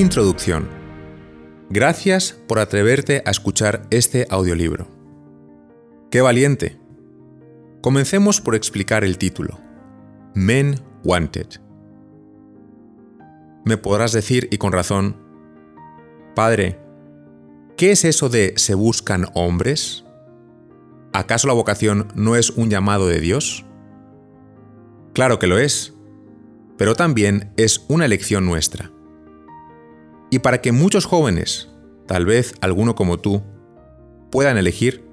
Introducción. Gracias por atreverte a escuchar este audiolibro. ¡Qué valiente! Comencemos por explicar el título. Men Wanted. Me podrás decir, y con razón, Padre, ¿qué es eso de se buscan hombres? ¿Acaso la vocación no es un llamado de Dios? Claro que lo es, pero también es una elección nuestra. Y para que muchos jóvenes, tal vez alguno como tú, puedan elegir,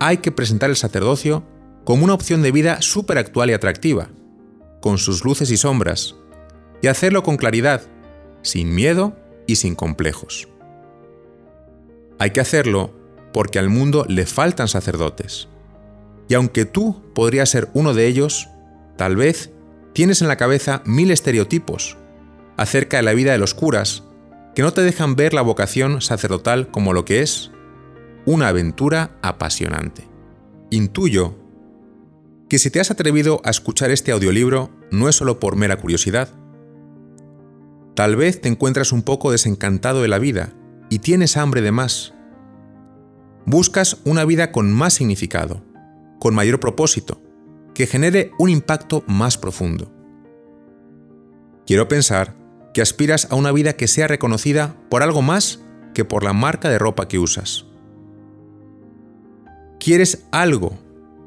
hay que presentar el sacerdocio como una opción de vida súper actual y atractiva, con sus luces y sombras, y hacerlo con claridad, sin miedo y sin complejos. Hay que hacerlo porque al mundo le faltan sacerdotes. Y aunque tú podrías ser uno de ellos, tal vez tienes en la cabeza mil estereotipos acerca de la vida de los curas que no te dejan ver la vocación sacerdotal como lo que es, una aventura apasionante. Intuyo que si te has atrevido a escuchar este audiolibro no es solo por mera curiosidad. Tal vez te encuentras un poco desencantado de la vida y tienes hambre de más. Buscas una vida con más significado, con mayor propósito, que genere un impacto más profundo. Quiero pensar que aspiras a una vida que sea reconocida por algo más que por la marca de ropa que usas. Quieres algo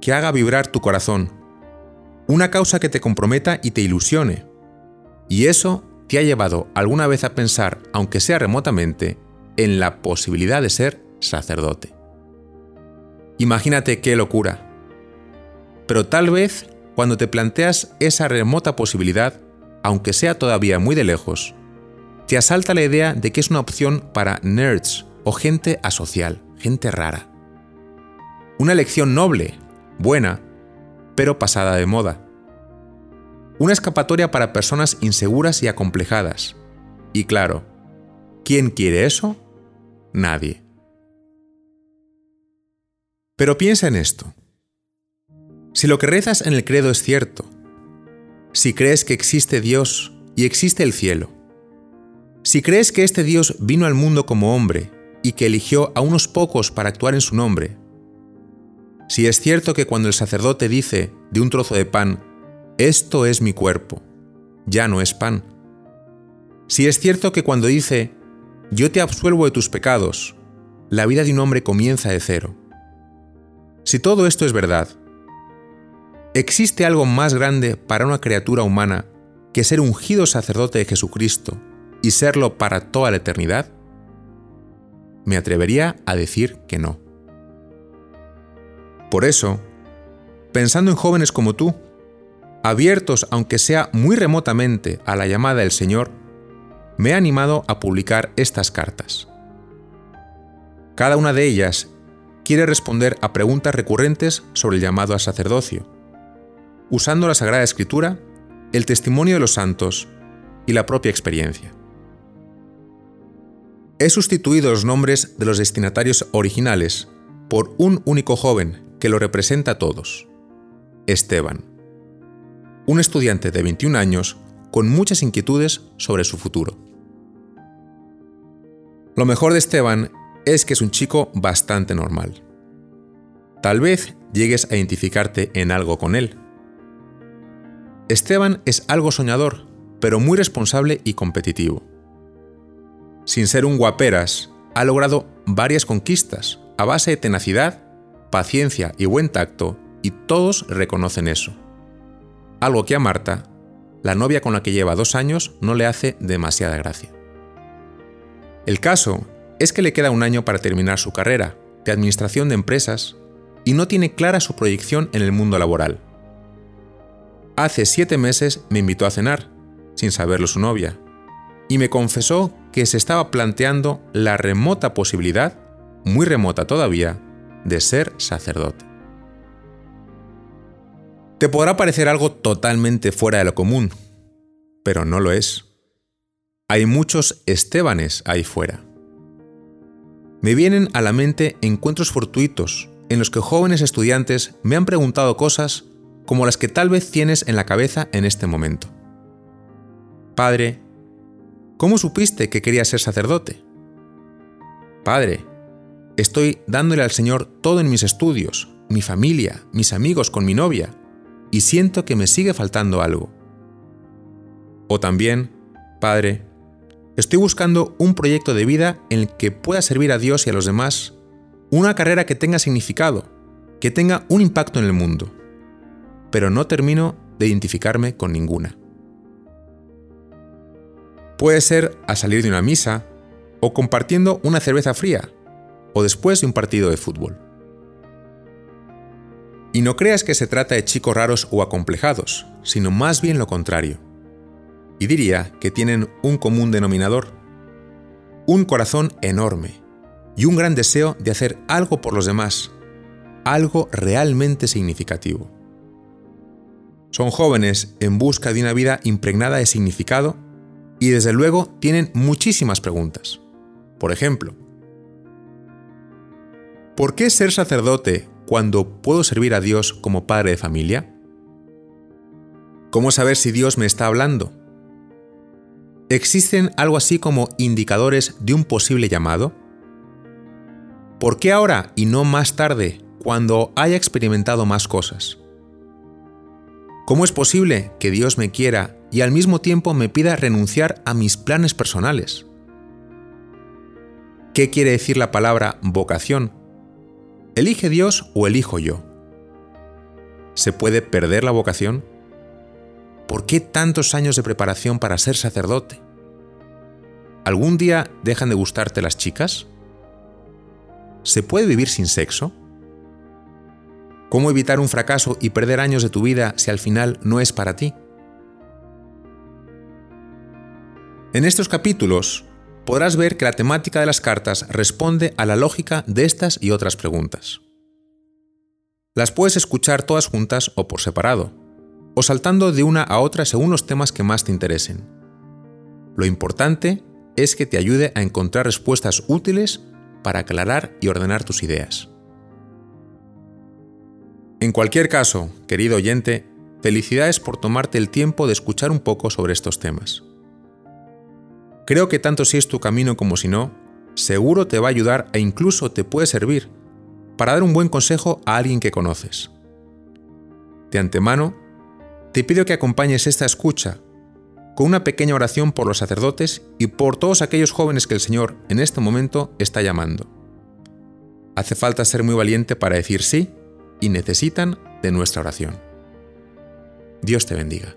que haga vibrar tu corazón, una causa que te comprometa y te ilusione. Y eso te ha llevado alguna vez a pensar, aunque sea remotamente, en la posibilidad de ser sacerdote. Imagínate qué locura. Pero tal vez cuando te planteas esa remota posibilidad, aunque sea todavía muy de lejos, te asalta la idea de que es una opción para nerds o gente asocial, gente rara. Una elección noble, buena, pero pasada de moda. Una escapatoria para personas inseguras y acomplejadas. Y claro, ¿quién quiere eso? Nadie. Pero piensa en esto. Si lo que rezas en el credo es cierto, si crees que existe Dios y existe el cielo, si crees que este Dios vino al mundo como hombre y que eligió a unos pocos para actuar en su nombre, si es cierto que cuando el sacerdote dice de un trozo de pan, esto es mi cuerpo, ya no es pan, si es cierto que cuando dice, yo te absuelvo de tus pecados, la vida de un hombre comienza de cero. Si todo esto es verdad, ¿Existe algo más grande para una criatura humana que ser ungido sacerdote de Jesucristo y serlo para toda la eternidad? Me atrevería a decir que no. Por eso, pensando en jóvenes como tú, abiertos aunque sea muy remotamente a la llamada del Señor, me he animado a publicar estas cartas. Cada una de ellas quiere responder a preguntas recurrentes sobre el llamado al sacerdocio usando la Sagrada Escritura, el testimonio de los santos y la propia experiencia. He sustituido los nombres de los destinatarios originales por un único joven que lo representa a todos, Esteban, un estudiante de 21 años con muchas inquietudes sobre su futuro. Lo mejor de Esteban es que es un chico bastante normal. Tal vez llegues a identificarte en algo con él, Esteban es algo soñador, pero muy responsable y competitivo. Sin ser un guaperas, ha logrado varias conquistas a base de tenacidad, paciencia y buen tacto, y todos reconocen eso. Algo que a Marta, la novia con la que lleva dos años, no le hace demasiada gracia. El caso es que le queda un año para terminar su carrera de administración de empresas y no tiene clara su proyección en el mundo laboral hace siete meses me invitó a cenar, sin saberlo su novia, y me confesó que se estaba planteando la remota posibilidad, muy remota todavía, de ser sacerdote. Te podrá parecer algo totalmente fuera de lo común, pero no lo es. Hay muchos Estebanes ahí fuera. Me vienen a la mente encuentros fortuitos en los que jóvenes estudiantes me han preguntado cosas como las que tal vez tienes en la cabeza en este momento. Padre, ¿Cómo supiste que quería ser sacerdote? Padre, estoy dándole al Señor todo en mis estudios, mi familia, mis amigos con mi novia, y siento que me sigue faltando algo. O también, Padre, estoy buscando un proyecto de vida en el que pueda servir a Dios y a los demás, una carrera que tenga significado, que tenga un impacto en el mundo, pero no termino de identificarme con ninguna. Puede ser al salir de una misa, o compartiendo una cerveza fría, o después de un partido de fútbol. Y no creas que se trata de chicos raros o acomplejados, sino más bien lo contrario. Y diría que tienen un común denominador, un corazón enorme y un gran deseo de hacer algo por los demás, algo realmente significativo. Son jóvenes en busca de una vida impregnada de significado y desde luego tienen muchísimas preguntas. Por ejemplo, ¿por qué ser sacerdote cuando puedo servir a Dios como padre de familia? ¿Cómo saber si Dios me está hablando? ¿Existen algo así como indicadores de un posible llamado? ¿Por qué ahora y no más tarde, cuando haya experimentado más cosas? ¿Cómo es posible que Dios me quiera y al mismo tiempo me pida renunciar a mis planes personales? ¿Qué quiere decir la palabra vocación ¿Elige Dios o elijo yo? ¿Se puede perder la vocación? ¿Por qué tantos años de preparación para ser sacerdote? ¿Algún día dejan de gustarte las chicas? ¿Se puede vivir sin sexo? ¿Cómo evitar un fracaso y perder años de tu vida si al final no es para ti? En estos capítulos podrás ver que la temática de las cartas responde a la lógica de estas y otras preguntas. Las puedes escuchar todas juntas o por separado, o saltando de una a otra según los temas que más te interesen. Lo importante es que te ayude a encontrar respuestas útiles para aclarar y ordenar tus ideas. En cualquier caso, querido oyente, felicidades por tomarte el tiempo de escuchar un poco sobre estos temas. Creo que tanto si es tu camino como si no, seguro te va a ayudar e incluso te puede servir para dar un buen consejo a alguien que conoces. De antemano, te pido que acompañes esta escucha con una pequeña oración por los sacerdotes y por todos aquellos jóvenes que el Señor en este momento está llamando. Hace falta ser muy valiente para decir sí y necesitan de nuestra oración. Dios te bendiga.